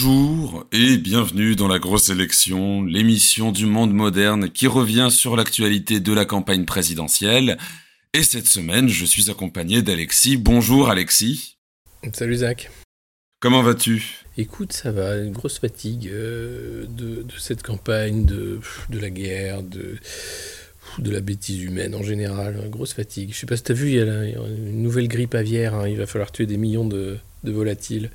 Bonjour et bienvenue dans la grosse élection, l'émission du monde moderne qui revient sur l'actualité de la campagne présidentielle. Et cette semaine, je suis accompagné d'Alexis. Bonjour Alexis. Salut Zach. Comment vas-tu? Écoute, ça va, une grosse fatigue euh, de, cette campagne, de, de la guerre, de, de la bêtise humaine en général, grosse fatigue. Je sais pas si tu as vu, il y a une nouvelle grippe aviaire, hein. il va falloir tuer des millions de, de volatiles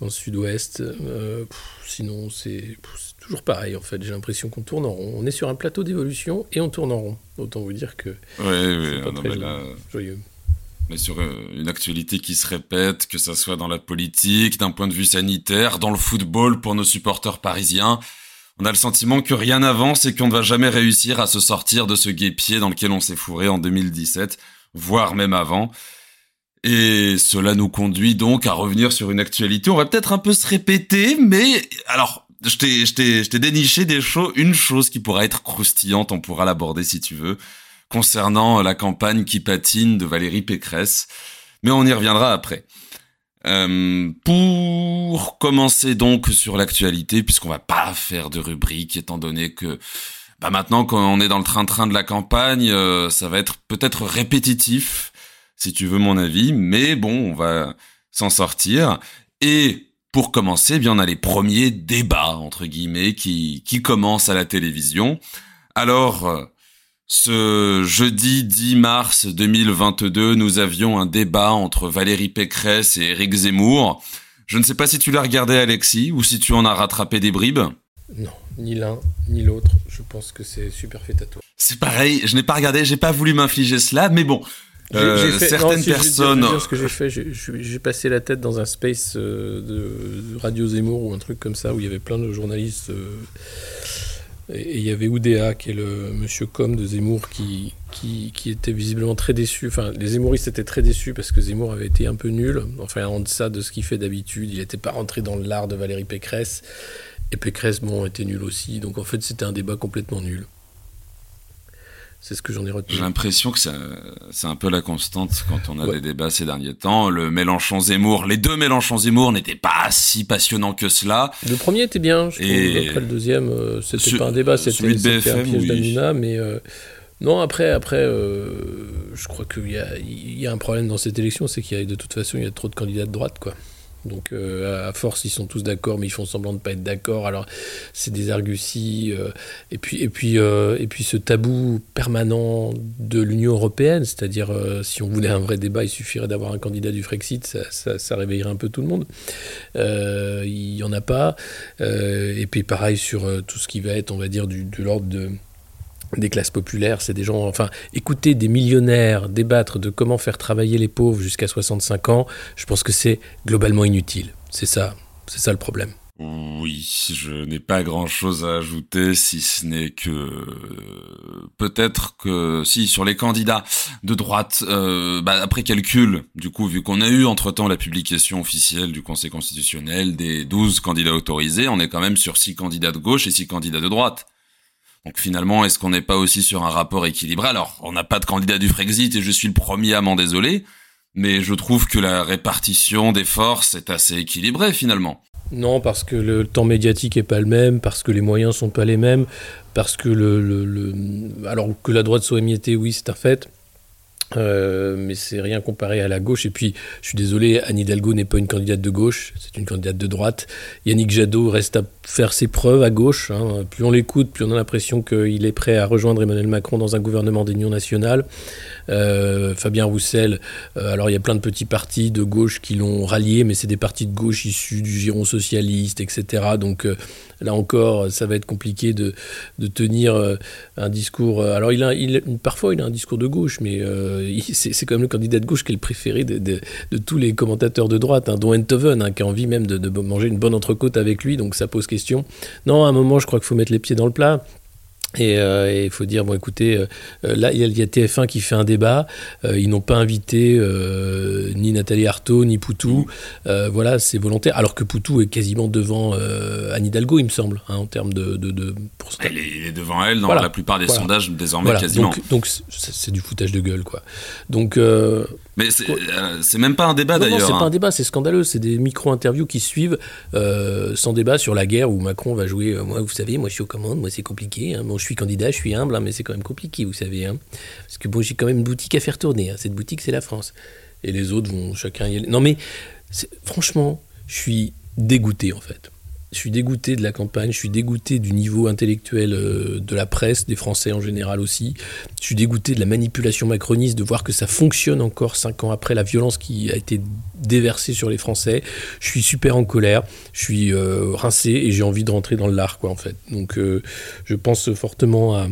dans le sud-ouest. Euh, sinon, c'est toujours pareil en fait. J'ai l'impression qu'on tourne en rond. On est sur un plateau d'évolution et on tourne en rond. Autant vous dire que oui, oui, pas très joyeux. Mais sur euh, une actualité qui se répète, que ça soit dans la politique, d'un point de vue sanitaire, dans le football pour nos supporters parisiens, on a le sentiment que rien n'avance et qu'on ne va jamais réussir à se sortir de ce guépier dans lequel on s'est fourré en 2017, voire même avant. Et cela nous conduit donc à revenir sur une actualité. On va peut-être un peu se répéter, mais alors, je t'ai, je t'ai, déniché des choses, une chose qui pourra être croustillante, on pourra l'aborder si tu veux, concernant la campagne qui patine de Valérie Pécresse. Mais on y reviendra après. Euh, pour commencer donc sur l'actualité, puisqu'on va pas faire de rubrique, étant donné que bah maintenant qu'on est dans le train-train de la campagne, euh, ça va être peut-être répétitif si tu veux mon avis, mais bon, on va s'en sortir. Et pour commencer, eh bien, on a les premiers débats, entre guillemets, qui, qui commencent à la télévision. Alors, ce jeudi 10 mars 2022, nous avions un débat entre Valérie Pécresse et Éric Zemmour. Je ne sais pas si tu l'as regardé, Alexis, ou si tu en as rattrapé des bribes. Non, ni l'un ni l'autre. Je pense que c'est super fait à toi. C'est pareil, je n'ai pas regardé, j'ai pas voulu m'infliger cela, mais bon, euh, certaines personnes. ce que j'ai fait, j'ai passé la tête dans un space euh, de, Radio Zemmour ou un truc comme ça où il y avait plein de journalistes. Euh, et il y avait Oudéa, qui est le monsieur com de Zemmour, qui, qui, qui, était visiblement très déçu. Enfin, les Zemmouristes étaient très déçus parce que Zemmour avait été un peu nul. Enfin, en deçà de ce qu'il fait d'habitude. Il n'était pas rentré dans l'art de Valérie Pécresse. Et Pécresse, bon, était nul aussi. Donc en fait, c'était un débat complètement nul. C'est ce que j'en ai retenu. J'ai l'impression que c'est un peu la constante quand on a des débats ces derniers temps. Le Mélenchon-Zemmour, les deux Mélenchon-Zemmour n'étaient pas si passionnants que cela. Le premier était bien, je et Après le deuxième, euh, c'était pas un débat, c'était un piège d'Amina, mais euh, non, après, après, euh, je crois qu'il y a, y a un problème dans cette élection, c'est qu'il y a de toute façon, il y a trop de candidats de droite, quoi. Donc euh, à force, ils sont tous d'accord, mais ils font semblant de pas être d'accord. Alors c'est des arguties. Euh, et puis et puis euh, et puis ce tabou permanent de l'Union européenne, c'est-à-dire si on voulait un vrai débat, il suffirait d'avoir un candidat du Frexit, ça, ça, réveillerait un peu tout le monde. il y en a pas. et puis pareil sur tout ce qui va être, on va dire, du, de l'ordre de des classes populaires, c'est des gens, enfin, écouter des millionnaires débattre de comment faire travailler les pauvres jusqu'à 65 ans, je pense que c'est globalement inutile. C'est ça, c'est ça le problème. Oui, je n'ai pas grand-chose à ajouter, si ce n'est que peut-être que si sur les candidats de droite, euh, bah, après calcul, du coup, vu qu'on a eu entre-temps la publication officielle du Conseil constitutionnel des 12 candidats autorisés, on est quand même sur 6 candidats de gauche et 6 candidats de droite. Donc finalement, est-ce qu'on n'est pas aussi sur un rapport équilibré? Alors, on n'a pas de candidat du Frexit et je suis le premier à m'en désoler, mais je trouve que la répartition des forces est assez équilibrée finalement. Non, parce que le temps médiatique est pas le même, parce que les moyens sont pas les mêmes, parce que le, le, alors que la droite soit émiettée, oui, c'est un fait. Euh, mais c'est rien comparé à la gauche. Et puis, je suis désolé, Anne Hidalgo n'est pas une candidate de gauche, c'est une candidate de droite. Yannick Jadot reste à faire ses preuves à gauche. Hein. Plus on l'écoute, plus on a l'impression qu'il est prêt à rejoindre Emmanuel Macron dans un gouvernement d'union nationale. Euh, Fabien Roussel, euh, alors il y a plein de petits partis de gauche qui l'ont rallié, mais c'est des partis de gauche issus du giron socialiste, etc. Donc là encore, ça va être compliqué de, tenir un discours. Alors parfois il a un discours de gauche, mais c'est quand même le candidat de gauche qui est le préféré de, de, tous les commentateurs de droite, hein, dont Enthoven, hein, qui a envie même de, de, manger une bonne entrecôte avec lui, donc ça pose question. Non, à un moment, je crois qu'il faut mettre les pieds dans le plat. Euh, et il faut dire, bon écoutez, euh, euh, là il y, a TF1 qui fait un débat, ils n'ont pas invité ni Nathalie Arthaud, ni Poutou, voilà, c'est volontaire, alors que Poutou est quasiment devant Anne Hidalgo, il me semble, hein, en termes de, de, pourcentage. Il est devant elle. Dans la plupart des sondages désormais quasiment. Donc c'est du foutage de gueule, quoi. Donc Mais euh, c'est même pas un débat d'ailleurs. Non, c'est pas un hein. débat, c'est scandaleux. C'est des micro-interviews qui suivent euh, sans débat sur la guerre où Macron va jouer. Euh, moi, vous savez, moi je suis aux commandes, moi c'est compliqué. Hein. Bon, je suis candidat, je suis humble, hein, mais c'est quand même compliqué, vous savez. Parce que bon, j'ai quand même une boutique à faire tourner. Cette boutique, c'est la France. Et les autres vont chacun y aller. Non, mais franchement, je suis dégoûté en fait. Je suis dégoûté de la campagne, je suis dégoûté du niveau intellectuel euh, de la presse, des Français en général aussi. Je suis dégoûté de la manipulation macroniste, de voir que ça fonctionne encore cinq ans après la violence qui a été déversée sur les Français. Je suis super en colère, je suis euh, rincé et j'ai envie de rentrer dans le lard, quoi, en fait. Donc euh, je pense fortement à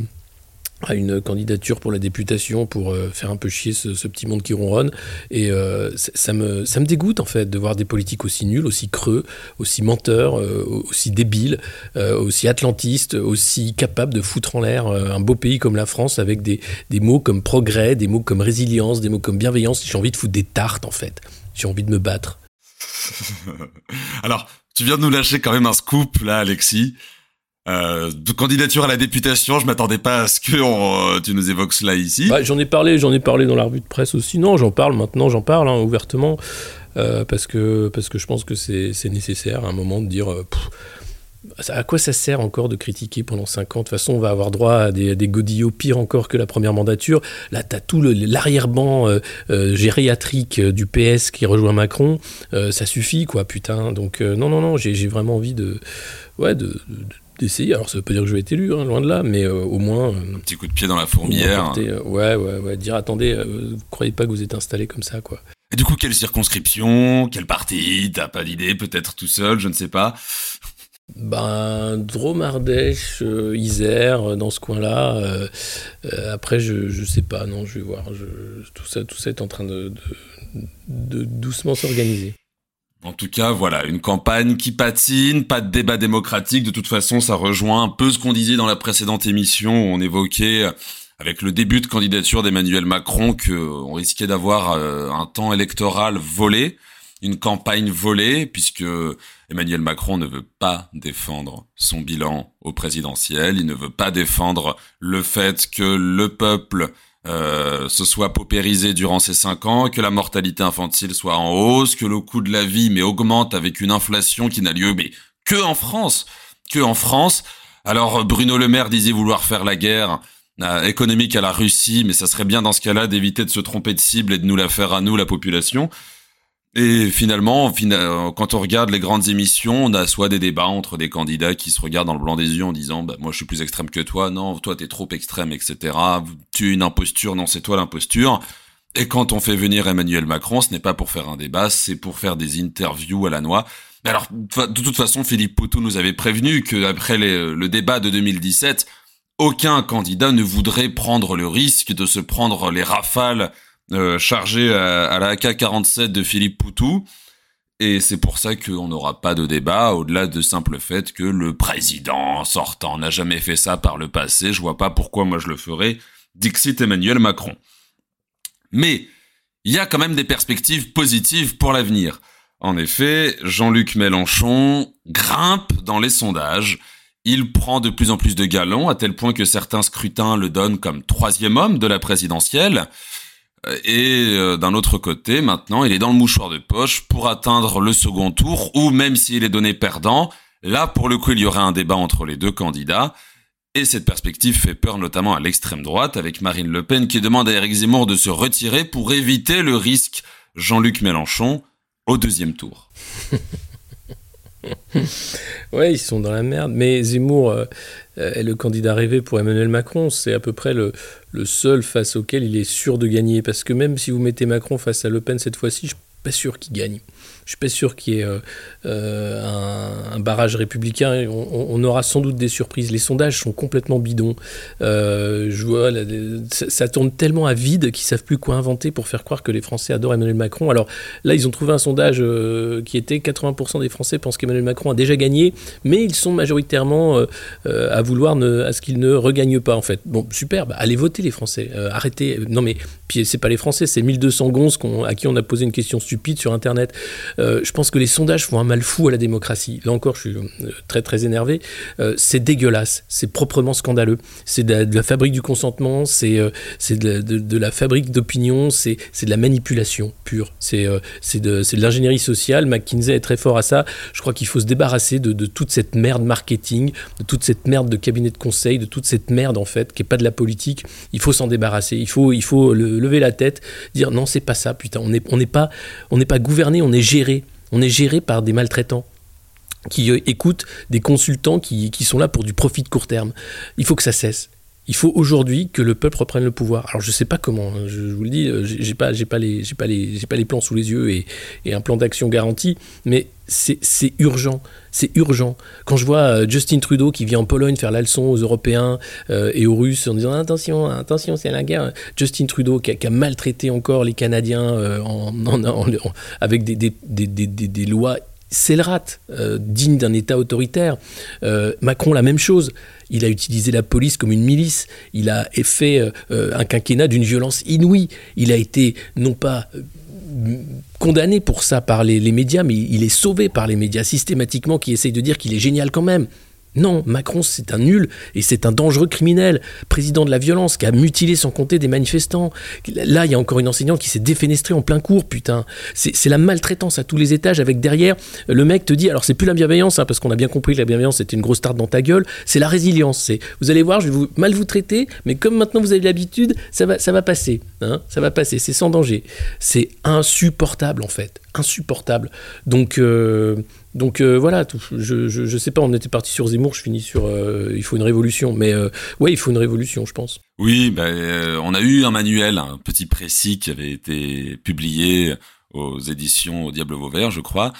à une candidature pour la députation pour euh, faire un peu chier ce, petit monde qui ronronne. Et euh, ça, me, ça me dégoûte en fait de voir des politiques aussi nuls, aussi creux, aussi menteurs, euh, aussi débiles, aussi atlantistes, aussi capables de foutre en l'air un beau pays comme la France avec des, des mots comme progrès, des mots comme résilience, des mots comme bienveillance. J'ai envie de foutre des tartes en fait. J'ai envie de me battre. Alors, tu viens de nous lâcher quand même un scoop là, Alexis. Euh, de candidature à la députation, je m'attendais pas à ce que euh, tu nous évoques cela ici. Bah, j'en ai parlé, j'en ai parlé dans la revue de presse aussi. Non, j'en parle maintenant, j'en parle hein, ouvertement euh, parce que parce que je pense que c'est nécessaire à un moment de dire. à quoi ça sert encore de critiquer pendant 5 ans? De toute façon, on va avoir droit à des, des godillots pires encore que la première mandature. Là, tu as tout l'arrière-ban gériatrique du PS qui rejoint Macron. ça suffit, quoi, putain. Donc, non, non, non, j'ai vraiment envie de, ouais, de d'essayer. Alors ça veut pas dire que je vais être élu, hein, loin de là, mais euh, au moins. Euh, un petit coup de pied dans la fourmilière. Euh, ouais, ouais, ouais. Dire attendez, vous croyez pas que vous êtes installé comme ça, quoi. Et du coup, quelle circonscription Quel parti T'as pas d'idée Peut-être tout seul, je ne sais pas. Ben, Drôme, Ardèche, Isère, dans ce coin-là. après, je, je sais pas, non, je vais voir. tout, ça, tout ça est en train de, de doucement s'organiser. En tout cas, voilà, une campagne qui patine, pas de débat démocratique. De toute façon, ça rejoint un peu ce qu'on disait dans la précédente émission où on évoquait, avec le début de candidature d'Emmanuel Macron, qu'on risquait d'avoir euh, un temps électoral volé, une campagne volée, puisque Emmanuel Macron ne veut pas défendre son bilan au présidentiel, il ne veut pas défendre le fait que le peuple euh, se soit paupérisé durant ces cinq ans, que la mortalité infantile soit en hausse, que le coût de la vie mais augmente avec une inflation qui n'a lieu mais que en France, que en France. Alors Bruno Le Maire disait vouloir faire la guerre euh, économique à la Russie, mais ça serait bien dans ce cas-là d'éviter de se tromper de cible et de nous la faire à nous, la population. Et finalement, quand on regarde les grandes émissions, on a soit des débats entre des candidats qui se regardent dans le blanc des yeux en disant bah, moi je suis plus extrême que toi, non, toi t'es trop extrême, etc. Tu es une imposture, non, c'est toi l'imposture. Et quand on fait venir Emmanuel Macron, ce n'est pas pour faire un débat, c'est pour faire des interviews à la noix. Alors, de toute façon, Philippe Poutou nous avait prévenu qu'après le débat de 2017, aucun candidat ne voudrait prendre le risque de se prendre les rafales euh, chargé à, la AK-47 de Philippe Poutou. Et c'est pour ça qu'on n'aura pas de débat, au-delà de simple fait que le président sortant n'a jamais fait ça par le passé. Je vois pas pourquoi moi je le ferais. Dixit Emmanuel Macron. Mais il y a quand même des perspectives positives pour l'avenir. En effet, Jean-Luc Mélenchon grimpe dans les sondages. Il prend de plus en plus de galons, à tel point que certains scrutins le donnent comme troisième homme de la présidentielle. Et euh, d'un autre côté, maintenant, il est dans le mouchoir de poche pour atteindre le second tour, ou même s'il est donné perdant, là, pour le coup, il y aurait un débat entre les deux candidats. Et cette perspective fait peur notamment à l'extrême droite, avec Marine Le Pen qui demande à Eric Zemmour de se retirer pour éviter le risque Jean-Luc Mélenchon au deuxième tour. ouais, ils sont dans la merde. Mais Zemmour euh, est le candidat rêvé pour Emmanuel Macron. C'est à peu près le, le, seul face auquel il est sûr de gagner. Parce que même si vous mettez Macron face à Le Pen cette fois-ci, je suis pas sûr qu'il gagne. Je suis pas sûr qu'il y ait euh, euh, un, barrage républicain. On, aura sans doute des surprises. Les sondages sont complètement bidons. Euh, je vois, ça, tourne tellement à vide qu'ils savent plus quoi inventer pour faire croire que les Français adorent Emmanuel Macron. Alors là, ils ont trouvé un sondage qui était 80% des Français pensent qu'Emmanuel Macron a déjà gagné, mais ils sont majoritairement à vouloir ne, à ce qu'il ne regagne pas en fait. Bon, super, allez voter les Français. arrêtez. Non mais puis c'est pas les Français, c'est 1200 gonzes à qui on a posé une question stupide sur Internet. Je pense que les sondages font un mal fou à la démocratie. Là encore, je suis très très énervé. c'est dégueulasse, c'est proprement scandaleux. C'est de, la fabrique du consentement, c'est de, de, la fabrique d'opinion, c'est de la manipulation pure. C'est de, l'ingénierie sociale. McKinsey est très fort à ça. Je crois qu'il faut se débarrasser de, toute cette merde marketing, de toute cette merde de cabinet de conseil, de toute cette merde en fait qui est pas de la politique. Il faut s'en débarrasser. Il faut, il faut lever la tête, dire non c'est pas ça. Putain, on n'est on n'est pas, pas gouverné, on est géré. On est géré par des maltraitants qui euh, écoutent des consultants qui, qui sont là pour du profit de court terme. Il faut que ça cesse. Il faut aujourd'hui que le peuple reprenne le pouvoir. Alors je sais pas comment, hein, je, vous le dis, euh, j'ai pas, pas les, pas pas les plans sous les yeux et, un plan d'action garanti, mais c'est, urgent, c'est urgent. Quand je vois euh, Justin Trudeau qui vient en Pologne faire la leçon aux Européens euh, et aux Russes en disant attention, attention, c'est la guerre. Justin Trudeau qui a, maltraité encore les Canadiens en, avec des, des lois scélérate, euh, digne d'un État autoritaire. Euh, Macron, la même chose. Il a utilisé la police comme une milice. Il a fait euh, un quinquennat d'une violence inouïe. Il a été non pas condamné pour ça par les, les, médias, mais il est sauvé par les médias systématiquement qui essayent de dire qu'il est génial quand même. Non, Macron, c'est un nul et c'est un dangereux criminel, président de la violence, qui a mutilé sans compter des manifestants. Là, il y a encore une enseignante qui s'est défenestrée en plein cours, putain. C'est la maltraitance à tous les étages, avec derrière, le mec te dit, alors c'est plus la bienveillance, hein, parce qu'on a bien compris que la bienveillance c'était une grosse tarte dans ta gueule, c'est la résilience. C'est, vous allez voir, je vais vous, mal vous traiter, mais comme maintenant vous avez l'habitude, ça va, ça va passer. Hein, ça va passer, c'est sans danger. C'est insupportable, en fait. Insupportable. Donc, euh, donc euh, voilà, je, je, sais pas, on était parti sur Zemmour, je finis sur euh, il faut une révolution. Mais euh, ouais, il faut une révolution, je pense. Oui, ben, on a eu un manuel, un petit précis qui avait été publié aux éditions Diable Vauvert, je crois.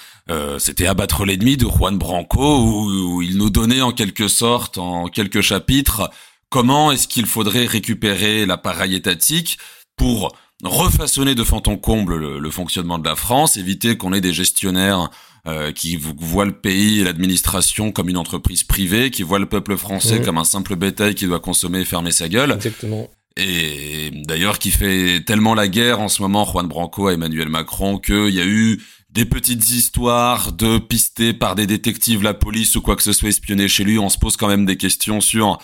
C'était Abattre l'ennemi de Juan Branco, où, il nous donnait en quelque sorte, en quelques chapitres, comment est-ce qu'il faudrait récupérer l'appareil étatique pour refaçonner de fond en comble le, le fonctionnement de la France, éviter qu'on ait des gestionnaires euh, qui voit le pays et l'administration comme une entreprise privée, qui voit le peuple français comme un simple bétail qui doit consommer et fermer sa gueule. Exactement. Et d'ailleurs qui fait tellement la guerre en ce moment, Juan Branco à Emmanuel Macron, qu'il y a eu des petites histoires de pistés par des détectives, la police ou quoi que ce soit espionné chez lui. On se pose quand même des questions sur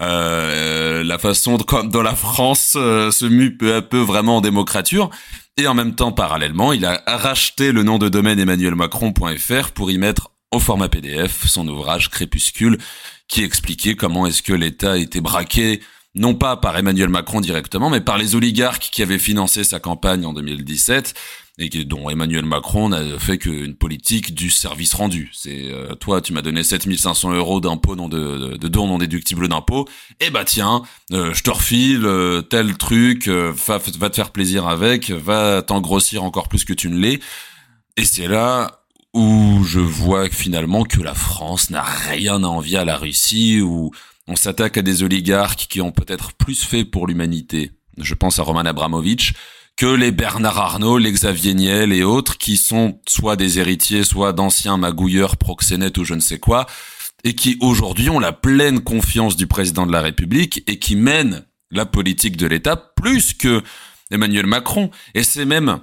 euh, la façon dont la France euh, se mue peu à peu vraiment en démocrature. Et en même temps, parallèlement, il a racheté le nom de domaine emmanuelmacron.fr pour y mettre au format PDF son ouvrage Crépuscule qui expliquait comment est-ce que l'État était braqué non pas par Emmanuel Macron directement, mais par les oligarques qui avaient financé sa campagne en 2017 et dont Emmanuel Macron n'a fait qu'une politique du service rendu. C'est euh, toi, tu m'as donné 7500 euros d'impôts non de, de, dons non déductibles d'impôts. Eh bah tiens, euh, je te refile euh, tel truc, va, va, te faire plaisir avec, va t'engrossir encore plus que tu ne l'es. Et c'est là où je vois finalement que la France n'a rien à envier à la Russie, où on s'attaque à des oligarques qui ont peut-être plus fait pour l'humanité. Je pense à Roman Abramovich que les Bernard Arnault, les Xavier Niel et autres qui sont soit des héritiers, soit d'anciens magouilleurs, proxénètes ou je ne sais quoi, et qui aujourd'hui ont la pleine confiance du président de la République et qui mènent la politique de l'État plus que Emmanuel Macron. Et c'est même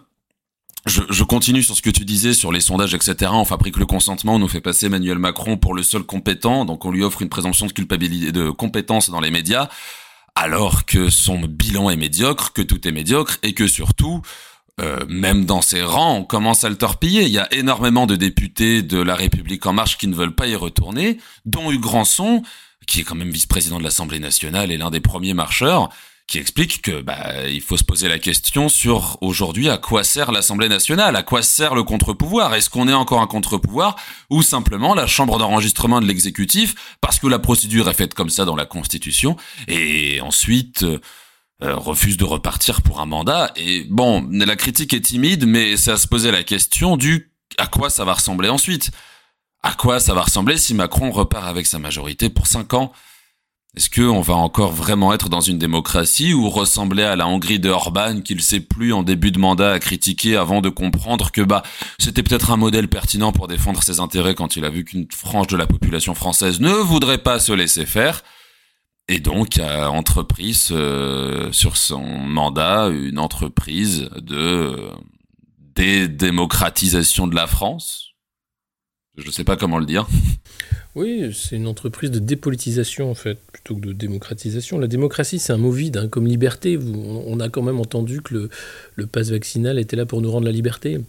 je, je, continue sur ce que tu disais sur les sondages, etc. On fabrique le consentement, on nous fait passer Emmanuel Macron pour le seul compétent, donc on lui offre une présomption de culpabilité, de compétence dans les médias alors que son bilan est médiocre, que tout est médiocre, et que surtout, euh, même dans ses rangs, on commence à le torpiller. Il y a énormément de députés de La République En Marche qui ne veulent pas y retourner, dont Hugues Granson, qui est quand même vice-président de l'Assemblée nationale et l'un des premiers marcheurs, qui explique que bah, il faut se poser la question sur aujourd'hui à quoi sert l'Assemblée nationale, à quoi sert le contre-pouvoir, est-ce qu'on est encore un contre-pouvoir ou simplement la chambre d'enregistrement de l'exécutif parce que la procédure est faite comme ça dans la Constitution et ensuite euh, euh, refuse de repartir pour un mandat? Et bon la critique est timide mais c'est à se poser la question du à quoi ça va ressembler ensuite, à quoi ça va ressembler si Macron repart avec sa majorité pour cinq ans? Est-ce qu'on va encore vraiment être dans une démocratie ou ressembler à la Hongrie de Orban qu'il sait plus en début de mandat à critiquer avant de comprendre que bah c'était peut-être un modèle pertinent pour défendre ses intérêts quand il a vu qu'une frange de la population française ne voudrait pas se laisser faire et donc a entrepris sur son mandat une entreprise de dédémocratisation de la France? Je ne sais pas comment le dire. Oui, c'est une entreprise de dépolitisation en fait, plutôt que de démocratisation. La démocratie, c'est un mot vide, hein, comme liberté. on a quand même entendu que le, le pass vaccinal était là pour nous rendre la liberté.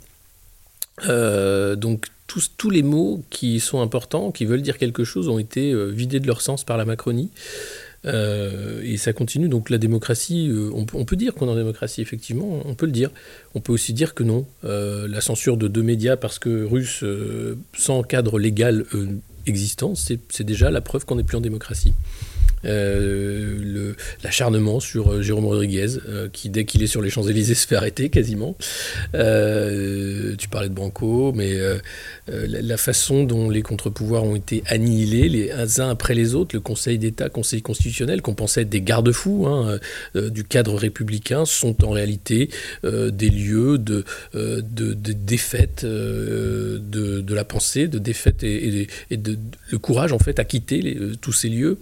Euh, donc tous, tous, les mots qui sont importants, qui veulent dire quelque chose, ont été euh, vidés de leur sens par la Macronie. Euh, et ça continue. Donc la démocratie, on, peut dire qu'on est en démocratie, effectivement, on peut le dire. On peut aussi dire que non. la censure de deux médias parce que russes, sans cadre légal c'est déjà la preuve qu'on n'est plus en démocratie. Euh, l'acharnement sur euh, Jérôme Rodriguez, euh, qui dès qu'il est sur les Champs-Élysées se fait arrêter quasiment. tu parlais de Branco, mais la, façon dont les contre-pouvoirs ont été annihilés les uns après les autres, le Conseil d'État, Conseil constitutionnel, qu'on pensait être des garde-fous hein, du cadre républicain, sont en réalité des lieux de, de, défaite de, la pensée, de défaite et, de, le courage en fait à quitter tous ces lieux.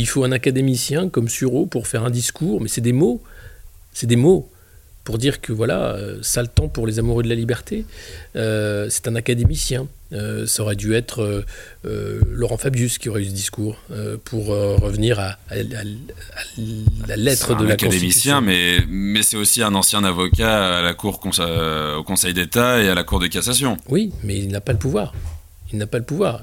Il faut un académicien comme Sureau pour faire un discours, mais c'est des mots, c'est des mots pour dire que voilà, euh, sale temps pour les amoureux de la liberté. Euh, c'est un académicien. Euh, ça aurait dû être Laurent Fabius qui aurait eu ce discours pour revenir à, la lettre de la académicien, mais, mais c'est aussi un ancien avocat à la cour au Conseil d'État et à la Cour de cassation. Oui, mais il n'a pas le pouvoir. Il n'a pas le pouvoir.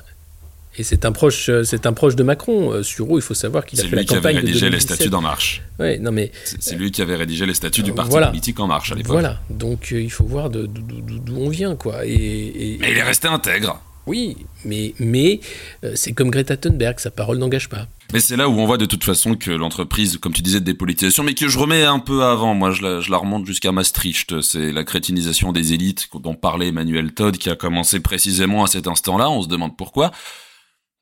Et c'est un proche, euh, c'est un proche de Macron. Euh, Sureau, il faut savoir qu'il a fait la campagne de C'est lui qui avait rédigé les statuts d'En Marche. Ouais, non mais c'est lui qui avait rédigé les statuts du parti politique En Marche à l'époque. Voilà, donc euh, il faut voir d'où on vient, quoi. Et, mais il est resté intègre. Oui, mais, mais c'est comme Greta Thunberg, sa parole n'engage pas. Mais c'est là où on voit de toute façon que l'entreprise, comme tu disais, de dépolitisation, mais que je remets un peu avant. Moi, je la, je la remonte jusqu'à Maastricht. C'est la crétinisation des élites dont parlait Emmanuel Todd qui a commencé précisément à cet instant-là. On se demande pourquoi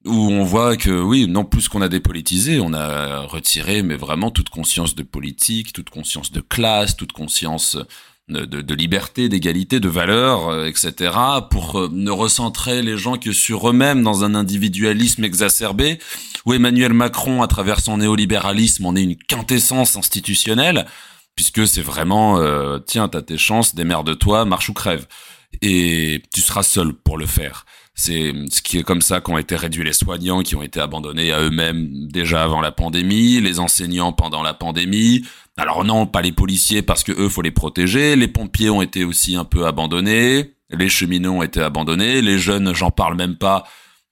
où on voit que oui, non plus qu'on a dépolitisé, on a retiré, mais vraiment toute conscience de politique, toute conscience de classe, toute conscience de, de, liberté, d'égalité, de valeur, euh, etc., pour euh, ne recentrer les gens que sur eux-mêmes dans un individualisme exacerbé, où Emmanuel Macron, à travers son néolibéralisme, en est une quintessence institutionnelle, puisque c'est vraiment, euh, tiens, t'as tes chances, démerde-toi, marche ou crève. Et tu seras seul pour le faire. C'est ce qui est comme ça qu'ont été réduits les soignants, qui ont été abandonnés à eux-mêmes déjà avant la pandémie, les enseignants pendant la pandémie. Alors non, pas les policiers parce que eux faut les protéger. Les pompiers ont été aussi un peu abandonnés. Les cheminots ont été abandonnés. Les jeunes, j'en parle même pas.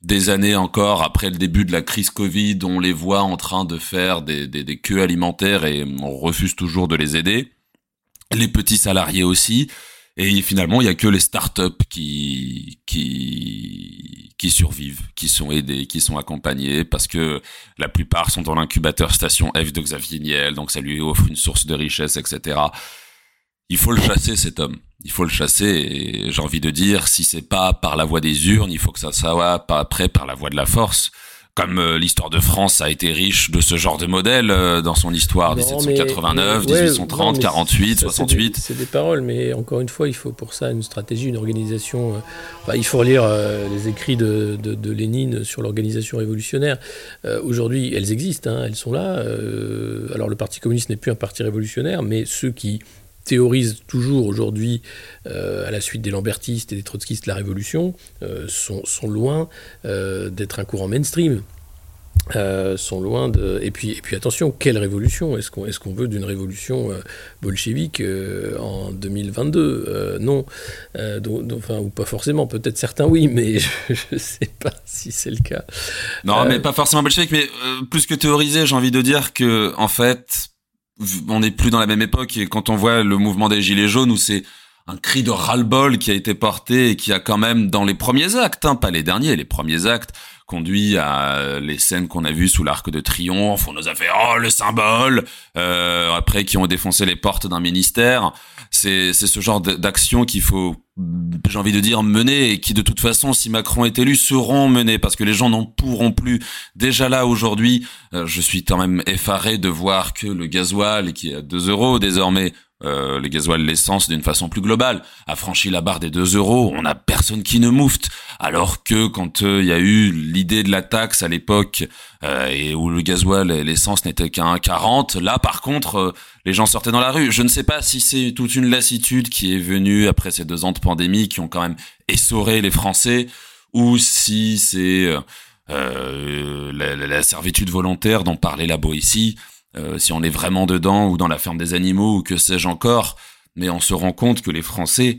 Des années encore après le début de la crise Covid, on les voit en train de faire des, des, des queues alimentaires et on refuse toujours de les aider. Les petits salariés aussi. Et finalement, il y a que les startups qui qui qui survivent, qui sont aidés, qui sont accompagnés, parce que la plupart sont dans l'incubateur station F de Xavier Niel, donc ça lui offre une source de richesse, etc. Il faut le chasser cet homme. Il faut le chasser. Et j'ai envie de dire, si c'est pas par la voie des urnes, il faut que ça soit pas après par la voie de la force comme euh, l'histoire de France a été riche de ce genre de modèle euh, dans son histoire, 1789, 1830, 48, 68. C'est des, paroles, mais encore une fois, il faut pour ça une stratégie, une organisation. Euh, il faut relire les écrits de, de, Lénine sur l'organisation révolutionnaire. Aujourd'hui, elles existent, hein, elles sont là. alors le Parti communiste n'est plus un parti révolutionnaire, mais ceux qui théorisent toujours aujourd'hui, à la suite des lambertistes et des trotskistes, la révolution, sont, sont, loin d'être un courant mainstream. Euh, sont loin de. Et puis, et puis attention, quelle révolution? Est-ce qu'on est qu'on veut d'une révolution euh, bolchevique euh, en 2022 Non. enfin, ou pas forcément. Peut-être certains oui, mais je ne sais pas si c'est le cas. Non, mais pas forcément bolchevique, mais plus que théorisé, j'ai envie de dire que, en fait, on n'est plus dans la même époque. Et quand on voit le mouvement des Gilets jaunes, où c'est un cri de ras-le-bol qui a été porté et qui a quand même, dans les premiers actes, hein, pas les derniers, les premiers actes, conduit à les scènes qu'on a vues sous l'Arc de Triomphe. On nous a fait oh le symbole. Euh, après, qui ont défoncé les portes d'un ministère. C'est c'est ce genre d'action qu'il faut, j'ai envie de dire, mener et qui de toute façon, si Macron est élu, seront menées parce que les gens n'en pourront plus. Déjà là aujourd'hui, euh, je suis quand même effaré de voir que le gasoil qui est à 2 euros désormais euh, les gasoils, l'essence d'une façon plus globale, a franchi la barre des 2 euros, on a personne qui ne moufte. Alors que quand euh, il y a eu l'idée de la taxe à l'époque euh, et où le gasoil et l'essence n'étaient qu'à 1,40, là par contre les gens sortaient dans la rue. Je ne sais pas si c'est toute une lassitude qui est venue après ces deux ans de pandémie qui ont quand même essoré les Français ou si c'est la, la, servitude volontaire dont parlait la Boétie euh, si on est vraiment dedans ou dans la ferme des animaux ou que sais-je encore, mais on se rend compte que les Français,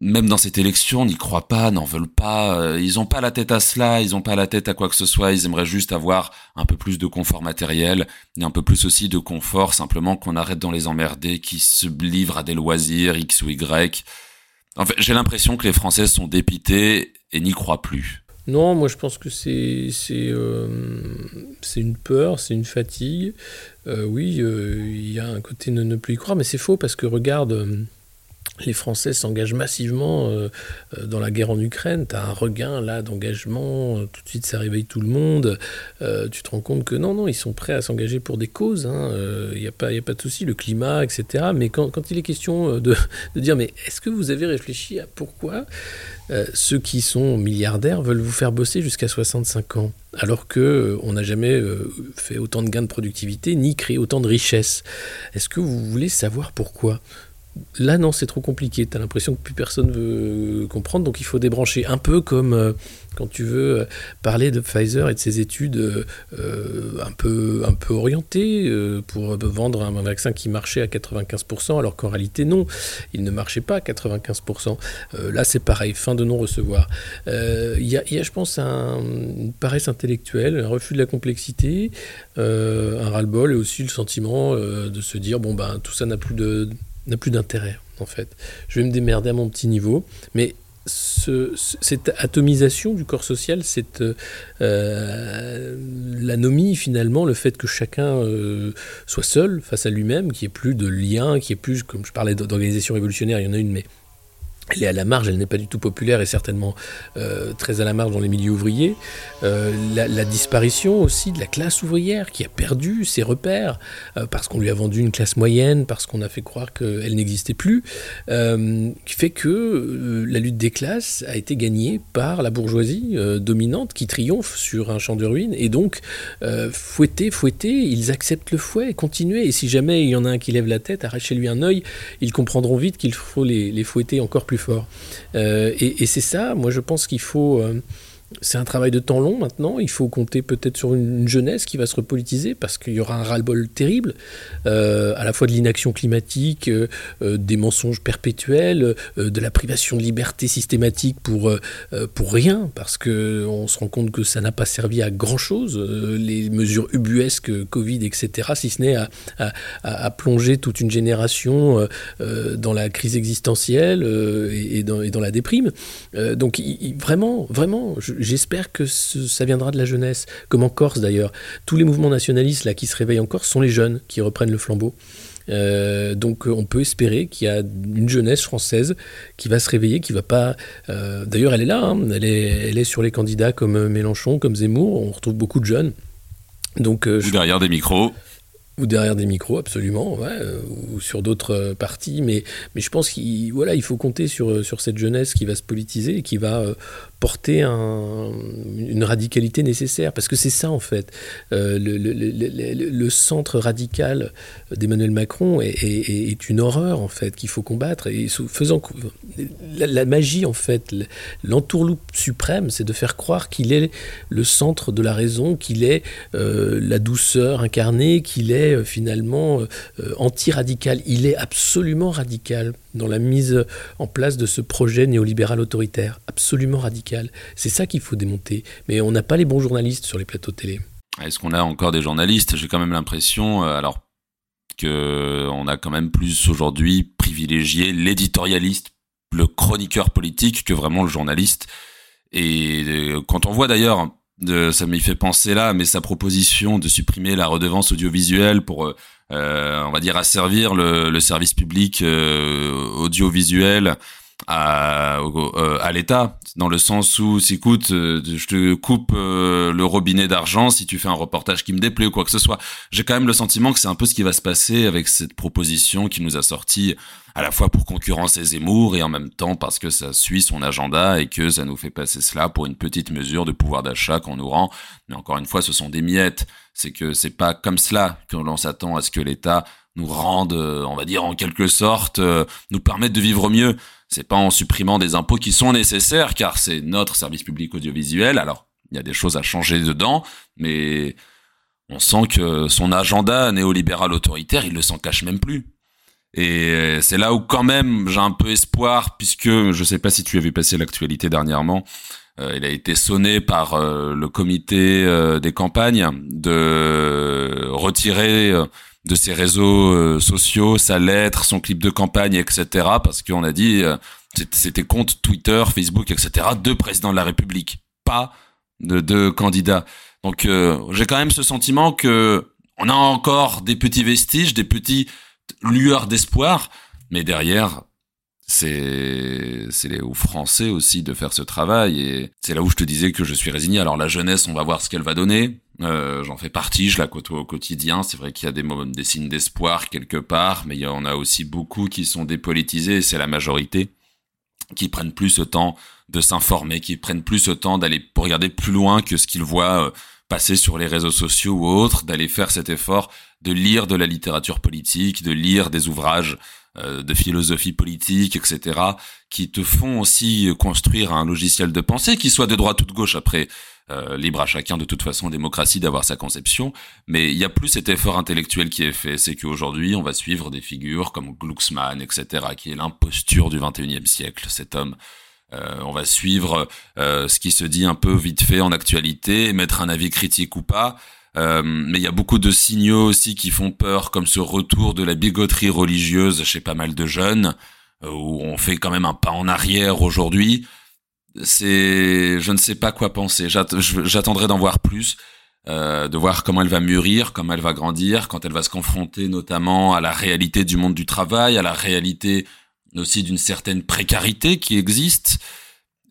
même dans cette élection, n'y croient pas, n'en veulent pas, euh, ils ont pas la tête à cela, ils ont pas la tête à quoi que ce soit, ils aimeraient juste avoir un peu plus de confort matériel, et un peu plus aussi de confort, simplement qu'on arrête dans les emmerder, qui se livrent à des loisirs X ou Y. En fait, j'ai l'impression que les Français sont dépités et n'y croient plus. Non, moi je pense que c'est euh, une peur, c'est une fatigue. Euh, oui, euh, il y a un côté ne, ne plus y croire, mais c'est faux parce que regarde les Français s'engagent massivement euh, euh, dans la guerre en Ukraine. Tu as un regain là d'engagement, euh, tout de suite ça réveille tout le monde. tu te rends compte que non, non, ils sont prêts à s'engager pour des causes. Il hein. n'y a, pas, de souci, le climat, etc. Mais quand, il est question de, de dire, mais est-ce que vous avez réfléchi à pourquoi ceux qui sont milliardaires veulent vous faire bosser jusqu'à 65 ans alors que on n'a jamais fait autant de gains de productivité ni créé autant de richesses? Est-ce que vous voulez savoir pourquoi? Là, non, c'est trop compliqué. Tu as l'impression que plus personne veut comprendre, donc il faut débrancher. Un peu comme euh, quand tu veux euh, parler de Pfizer et de ses études euh, un, peu, un peu orientées pour vendre un, vaccin qui marchait à 95%, alors qu'en réalité, non, il ne marchait pas à 95%. là, c'est pareil, fin de non-recevoir. Il y, a, je pense, un, une paresse intellectuelle, un refus de la complexité, un ras-le-bol et aussi le sentiment de se dire bon, ben, tout ça n'a plus de n'a plus d'intérêt, en fait. Je vais me démerder à mon petit niveau, mais cette atomisation du corps social, cette euh, l'anomie finalement, le fait que chacun euh, soit seul face à lui-même, qu'il n'y ait plus de lien, qu'il n'y ait plus, comme je parlais d'organisation révolutionnaire, il y en a une, mais elle est à la marge, elle n'est pas du tout populaire et certainement euh, très à la marge dans les milieux ouvriers. Euh, la, disparition aussi de la classe ouvrière qui a perdu ses repères euh, parce qu'on lui a vendu une classe moyenne, parce qu'on a fait croire qu'elle n'existait plus, qui fait que la lutte des classes a été gagnée par la bourgeoisie dominante qui triomphe sur un champ de ruines. Et donc fouettés, fouettés, ils acceptent le fouet, continuez et si jamais il y en a un qui lève la tête, arrachez-lui un œil, ils comprendront vite qu'il faut les, les fouetter encore plus fort. Euh, et, c'est ça, moi je pense qu'il faut euh, c'est un travail de temps long maintenant. Il faut compter peut-être sur une, jeunesse qui va se repolitiser parce qu'il y aura un ras-le-bol terrible, euh, à la fois de l'inaction climatique, euh, euh, des mensonges perpétuels, de la privation de liberté systématique pour, pour rien, parce qu'on se rend compte que ça n'a pas servi à grand-chose, les mesures ubuesques, Covid, etc., si ce n'est à, à, plonger toute une génération dans la crise existentielle et, dans, la déprime. donc vraiment, vraiment, je, j'espère que ça viendra de la jeunesse, comme en Corse d'ailleurs. Tous les mouvements nationalistes là qui se réveillent en Corse sont les jeunes qui reprennent le flambeau. Euh, donc on peut espérer qu'il y a une jeunesse française qui va se réveiller, qui va pas. Euh, d'ailleurs, elle est là, hein. elle, est, elle est sur les candidats comme Mélenchon, comme Zemmour. On retrouve beaucoup de jeunes. Donc, euh, derrière des micros ou derrière des micros, absolument, ou sur d'autres parties. Mais, mais je pense qu'il voilà, il faut compter sur, sur cette jeunesse qui va se politiser et qui va porter un, une radicalité nécessaire. Parce que c'est ça, en fait. Euh, le, centre radical d'Emmanuel Macron est, une horreur, en fait, qu'il faut combattre. Et faisant la, magie, en fait, l'entourloupe suprême, c'est de faire croire qu'il est le centre de la raison, qu'il est euh, la douceur incarnée, qu'il est euh, finalement anti-radical. Il est absolument radical dans la mise en place de ce projet néolibéral autoritaire, absolument radical. C'est ça qu'il faut démonter. Mais on n'a pas les bons journalistes sur les plateaux télé. Est-ce qu'on a encore des journalistes? J'ai quand même l'impression, euh, alors que on a quand même plus aujourd'hui privilégié l'éditorialiste, le chroniqueur politique que vraiment le journaliste. Et euh, quand on voit d'ailleurs ça m'y fait penser là, mais sa proposition de supprimer la redevance audiovisuelle pour, euh, euh on va dire, asservir le, le service public euh, audiovisuel à, euh, à l'État, dans le sens où, si écoute, euh, je te coupe euh, le robinet d'argent si tu fais un reportage qui me déplaît ou quoi que ce soit. J'ai quand même le sentiment que c'est un peu ce qui va se passer avec cette proposition qui nous a sorti à la fois pour concurrencer Zemmour et en même temps parce que ça suit son agenda et que ça nous fait passer cela pour une petite mesure de pouvoir d'achat qu'on nous rend. Mais encore une fois, ce sont des miettes. C'est que c'est pas comme cela que l'on s'attend à ce que l'État nous rende, on va dire en quelque sorte, nous permette de vivre mieux. C'est pas en supprimant des impôts qui sont nécessaires, car c'est notre service public audiovisuel. Alors, il y a des choses à changer dedans, mais on sent que son agenda néolibéral autoritaire, il le s'en cache même plus. Et c'est là où quand même j'ai un peu espoir, puisque je sais pas si tu avais passé l'actualité dernièrement, euh, il a été sonné par euh, le comité euh, des campagnes de retirer de ses réseaux euh, sociaux, sa lettre, son clip de campagne, etc. Parce qu'on a dit euh, c'était compte Twitter, Facebook, etc. de président de la République, pas de, de candidats. Donc euh, j'ai quand même ce sentiment que on a encore des petits vestiges, des petits lueurs d'espoir, mais derrière c'est c'est aux Français aussi de faire ce travail et c'est là où je te disais que je suis résigné. Alors la jeunesse, on va voir ce qu'elle va donner. Euh, J'en fais partie, je la côtoie au quotidien. C'est vrai qu'il y a des, des signes d'espoir quelque part, mais il y en a aussi beaucoup qui sont dépolitisés. C'est la majorité qui prennent plus ce temps de s'informer, qui prennent plus ce temps d'aller regarder plus loin que ce qu'ils voient euh, passer sur les réseaux sociaux ou autres, d'aller faire cet effort de lire de la littérature politique, de lire des ouvrages euh, de philosophie politique, etc., qui te font aussi construire un logiciel de pensée qui soit de droite ou de gauche. Après, euh, libre à chacun de toute façon, démocratie d'avoir sa conception, mais il y a plus cet effort intellectuel qui est fait. C'est qu'aujourd'hui, on va suivre des figures comme Glucksmann, etc., qui est l'imposture du 21e siècle, cet homme. Euh, on va suivre ce qui se dit un peu vite fait en actualité, mettre un avis critique ou pas. Euh, mais il y a beaucoup de signaux aussi qui font peur, comme ce retour de la bigoterie religieuse chez pas mal de jeunes, euh, où on fait quand même un pas en arrière aujourd'hui. C'est, je ne sais pas quoi penser. J'attendrai d'en voir plus, euh, de voir comment elle va mûrir, comment elle va grandir, quand elle va se confronter notamment à la réalité du monde du travail, à la réalité aussi d'une certaine précarité qui existe.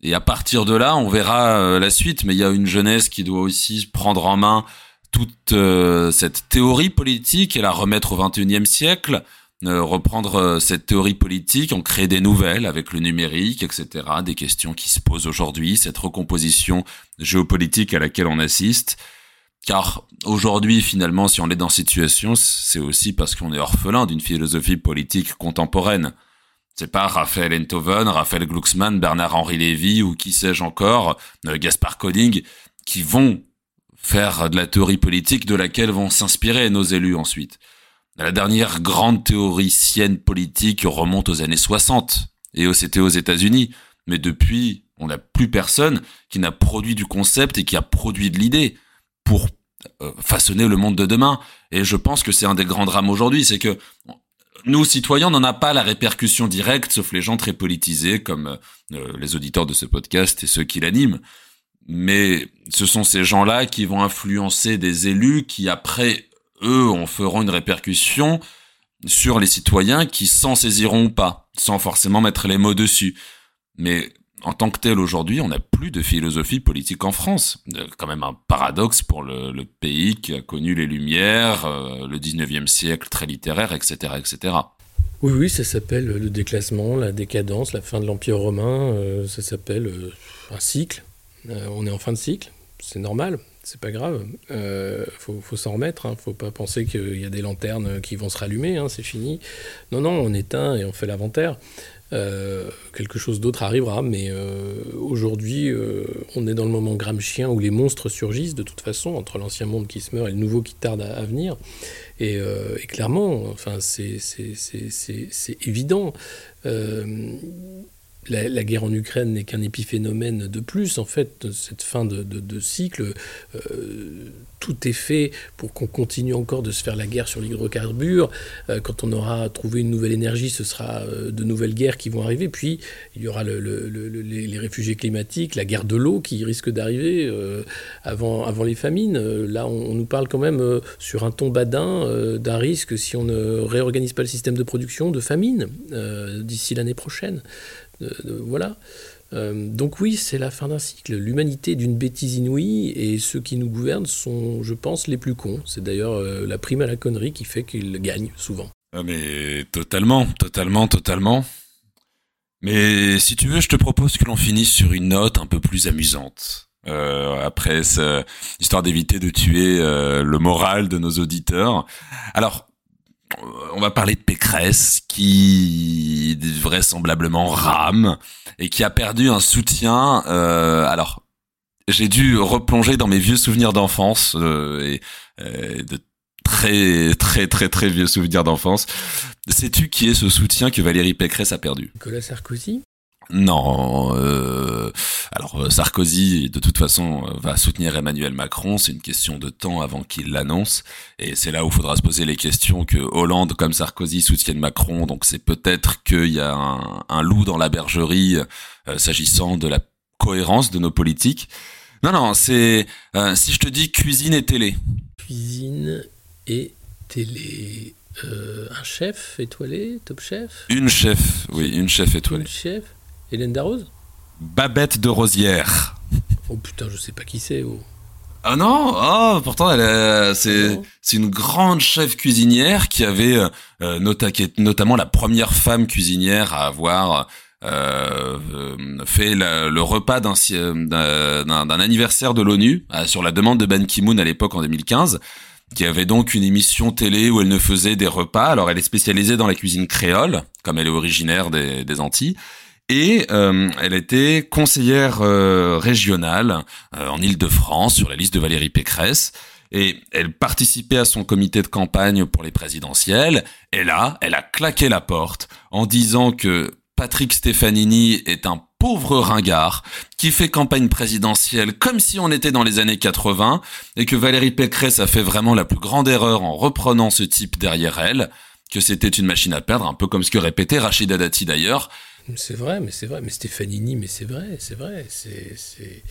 Et à partir de là, on verra la suite. Mais il y a une jeunesse qui doit aussi prendre en main toute euh, cette théorie politique et la remettre au 21e siècle, euh, reprendre euh, cette théorie politique, en créer des nouvelles avec le numérique, etc., des questions qui se posent aujourd'hui, cette recomposition géopolitique à laquelle on assiste. Car aujourd'hui, finalement, si on est dans cette situation, c'est aussi parce qu'on est orphelin d'une philosophie politique contemporaine. C'est pas Raphaël Enthoven, Raphaël Glucksmann, Bernard-Henri Lévy ou qui sais-je encore, Gaspard Koenig, qui vont faire de la théorie politique de laquelle vont s'inspirer nos élus ensuite. La dernière grande théoricienne politique remonte aux années 60 et c'était aux États-Unis. Mais depuis, on n'a plus personne qui n'a produit du concept et qui a produit de l'idée pour euh, façonner le monde de demain. Et je pense que c'est un des grands drames aujourd'hui, c'est que nous, citoyens, n'en a pas la répercussion directe, sauf les gens très politisés comme euh, les auditeurs de ce podcast et ceux qui l'animent mais ce sont ces gens-là qui vont influencer des élus qui après eux en feront une répercussion sur les citoyens qui s'en saisiront pas, sans forcément mettre les mots dessus. Mais en tant que tel aujourd'hui, on n'a plus de philosophie politique en France. Quand même un paradoxe pour le, pays qui a connu les Lumières, euh, le 19e siècle très littéraire, etc., etc. Oui, oui, ça s'appelle le déclassement, la décadence, la fin de l'Empire romain, euh, ça s'appelle euh, un cycle. Euh, on est en fin de cycle, c'est normal, c'est pas grave. Euh, faut, s'en remettre. Hein. Faut pas penser qu'il y a des lanternes qui vont se rallumer. Hein, c'est fini. Non, non, on éteint et on fait l'inventaire. Euh, quelque chose d'autre arrivera, mais aujourd'hui, on est dans le moment gramscien où les monstres surgissent de toute façon entre l'ancien monde qui se meurt et le nouveau qui tarde à, venir. Et, clairement, enfin, c'est évident la, guerre en Ukraine n'est qu'un épiphénomène de plus, en fait, cette fin de, cycle. Euh, tout est fait pour qu'on continue encore de se faire la guerre sur l'hydrocarbure. Euh, quand on aura trouvé une nouvelle énergie, ce sera euh, de nouvelles guerres qui vont arriver. Puis, il y aura les, réfugiés climatiques, la guerre de l'eau qui risque d'arriver avant, avant les famines. là, on, nous parle quand même sur un ton badin d'un risque, si on ne réorganise pas le système de production, de famine d'ici l'année prochaine. Voilà. donc oui, c'est la fin d'un cycle. L'humanité d'une bêtise inouïe et ceux qui nous gouvernent sont, je pense, les plus cons. C'est d'ailleurs la prime à la connerie qui fait qu'ils gagnent souvent. Ah mais totalement, totalement, totalement. Mais si tu veux, je te propose que l'on finisse sur une note un peu plus amusante. Euh, après, histoire d'éviter de tuer euh, le moral de nos auditeurs. Alors, euh, on va parler de Pécresse qui vraisemblablement rame et qui a perdu un soutien. Euh, alors, j'ai dû replonger dans mes vieux souvenirs d'enfance et, et de très très très très vieux souvenirs d'enfance. Sais-tu qui est ce soutien que Valérie Pécresse a perdu? Nicolas Sarkozy? Non, euh, alors euh, Sarkozy de toute façon euh, va soutenir Emmanuel Macron, c'est une question de temps avant qu'il l'annonce, et c'est là où il faudra se poser les questions que Hollande comme Sarkozy soutiennent Macron, donc c'est peut-être qu'il y a un, loup dans la bergerie s'agissant de la cohérence de nos politiques. Non, non, c'est si je te dis cuisine et télé. Cuisine et télé. Euh, un chef étoilé, top chef? Une chef, oui, une chef étoilée. Une chef Hélène Darroze? Babette de Rosière. Oh putain, je sais pas qui c'est. Oh. Ah non, oh, pourtant elle c'est c'est une grande chef cuisinière qui avait euh, notamment la première femme cuisinière à avoir euh, fait le repas d'un d'un anniversaire de l'ONU sur la demande de Ban Ki-moon à l'époque en 2015 qui avait donc une émission télé où elle ne faisait des repas. Alors elle est spécialisée dans la cuisine créole, comme elle est originaire des, des Antilles. Et euh, elle était conseillère euh, régionale euh, en Île-de-France sur la liste de Valérie Pécresse. Et elle participait à son comité de campagne pour les présidentielles. Et là, elle a claqué la porte en disant que Patrick Stefanini est un pauvre ringard qui fait campagne présidentielle comme si on était dans les années 80 et que Valérie Pécresse a fait vraiment la plus grande erreur en reprenant ce type derrière elle, que c'était une machine à perdre, un peu comme ce que répétait Rachida Dati d'ailleurs. C'est vrai, mais c'est vrai, mais Stefanini, mais c'est vrai, c'est vrai, c'est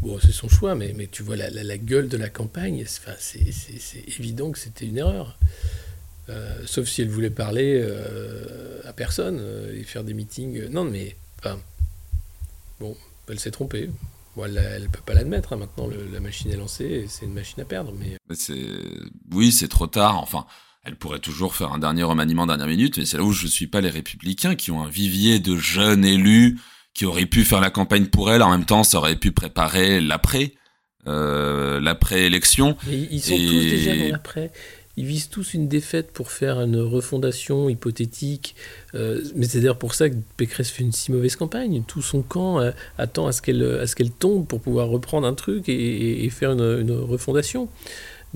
bon, c'est son choix, mais, tu vois la, gueule de la campagne, c'est évident que c'était une erreur. Euh, sauf si elle voulait parler euh, à personne euh, et faire des meetings. Non, mais enfin, Bon, elle s'est trompée. elle ne peut pas l'admettre. Hein. Maintenant, la machine est lancée c'est une machine à perdre. Mais... Oui, c'est trop tard. Enfin, elle pourrait toujours faire un dernier remaniement dernière minute, mais c'est là où je ne suis pas les républicains qui ont un vivier de jeunes élus qui auraient pu faire la campagne pour elle. En même temps, ça aurait pu préparer l'après. Euh, l'après-élection. Ils sont tous déjà dans l'après ils visent tous une défaite pour faire une refondation hypothétique. Euh, mais c'est d'ailleurs pour ça que Pécresse fait une si mauvaise campagne. Tout son camp euh, attend à ce qu'elle tombe pour pouvoir reprendre un truc et, faire une refondation.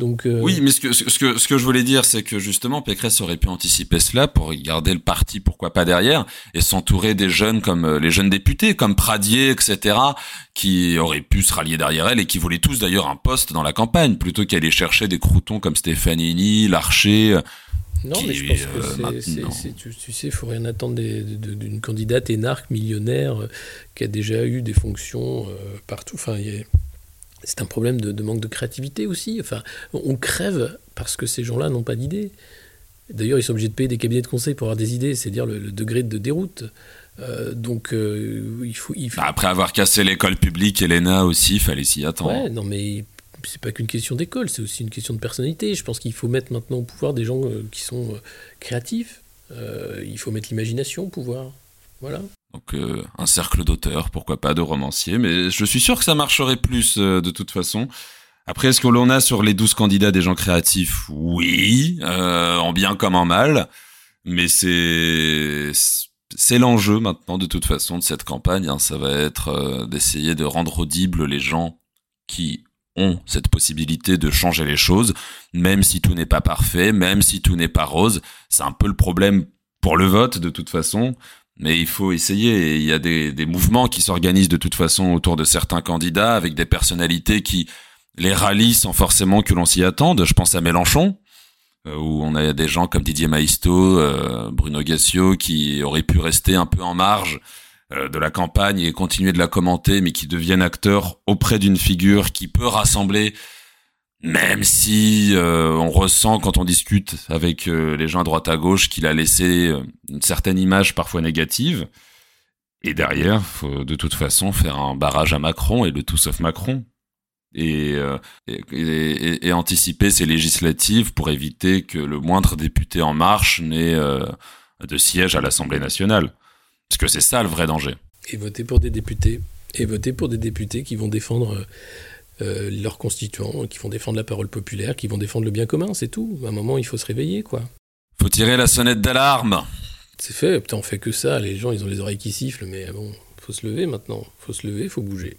Euh, oui, mais ce que, ce, que, ce que je voulais dire, c'est que justement, Pécresse aurait pu anticiper cela pour garder le parti, pourquoi pas derrière, et s'entourer des jeunes comme euh, les jeunes députés, comme Pradier, etc., qui auraient pu se rallier derrière elle et qui voulaient tous d'ailleurs un poste dans la campagne, plutôt qu'aller chercher des croutons comme Stéphanini, Larcher. Euh, non, mais je pense que c'est, tu, tu, sais, il faut rien attendre d'une candidate énarque millionnaire qui a déjà eu des fonctions partout. Enfin, il y a c'est un problème de, manque de créativité aussi. Enfin, on crève parce que ces gens-là n'ont pas d'idées. D'ailleurs, ils sont obligés de payer des cabinets de conseil pour avoir des idées, c'est dire le, degré de déroute. Euh, donc, euh, il, faut, il, faut, Après avoir cassé l'école publique, Elena aussi, il fallait s'y attendre. Ouais, non, mais c'est pas qu'une question d'école, c'est aussi une question de personnalité. Je pense qu'il faut mettre maintenant au pouvoir des gens euh, qui sont créatifs. il faut mettre l'imagination au pouvoir. Voilà. Donc euh, un cercle d'auteurs, pourquoi pas, de romanciers, mais je suis sûr que ça marcherait plus euh, de toute façon. Après, est-ce que l'on a sur les 12 candidats des gens créatifs? Oui, euh, en bien comme en mal, mais c'est c'est l'enjeu maintenant de toute façon de cette campagne. Hein. Ça va être d'essayer de rendre audibles les gens qui ont cette possibilité de changer les choses, même si tout n'est pas parfait, même si tout n'est pas rose. C'est un peu le problème pour le vote de toute façon. Mais il faut essayer. il y a des, des mouvements qui s'organisent de toute façon autour de certains candidats avec des personnalités qui les rallient sans forcément que l'on s'y attende. Je pense à Mélenchon, euh, où on a des gens comme Didier Maisto, euh, Bruno Gassio, qui auraient pu rester un peu en marge euh, de la campagne et continuer de la commenter, mais qui deviennent acteurs auprès d'une figure qui peut rassembler même si euh, on ressent quand on discute avec euh, les gens à droite à gauche qu'il a laissé euh, une certaine image parfois négative. Et derrière, faut de toute façon faire un barrage à Macron et le tout sauf Macron. Et, et, anticiper ces législatives pour éviter que le moindre député en marche n'ait de siège à l'Assemblée nationale. Parce que c'est ça le vrai danger. Et voter pour des députés. Et voter pour des députés qui vont défendre euh, leurs constituants, qui vont défendre la parole populaire, qui vont défendre le bien commun, c'est tout. À un moment, il faut se réveiller, quoi. Faut tirer la sonnette d'alarme. C'est fait, putain, on fait que ça. Les gens, ils ont les oreilles qui sifflent, mais bon, faut se lever maintenant. Faut se lever, faut bouger.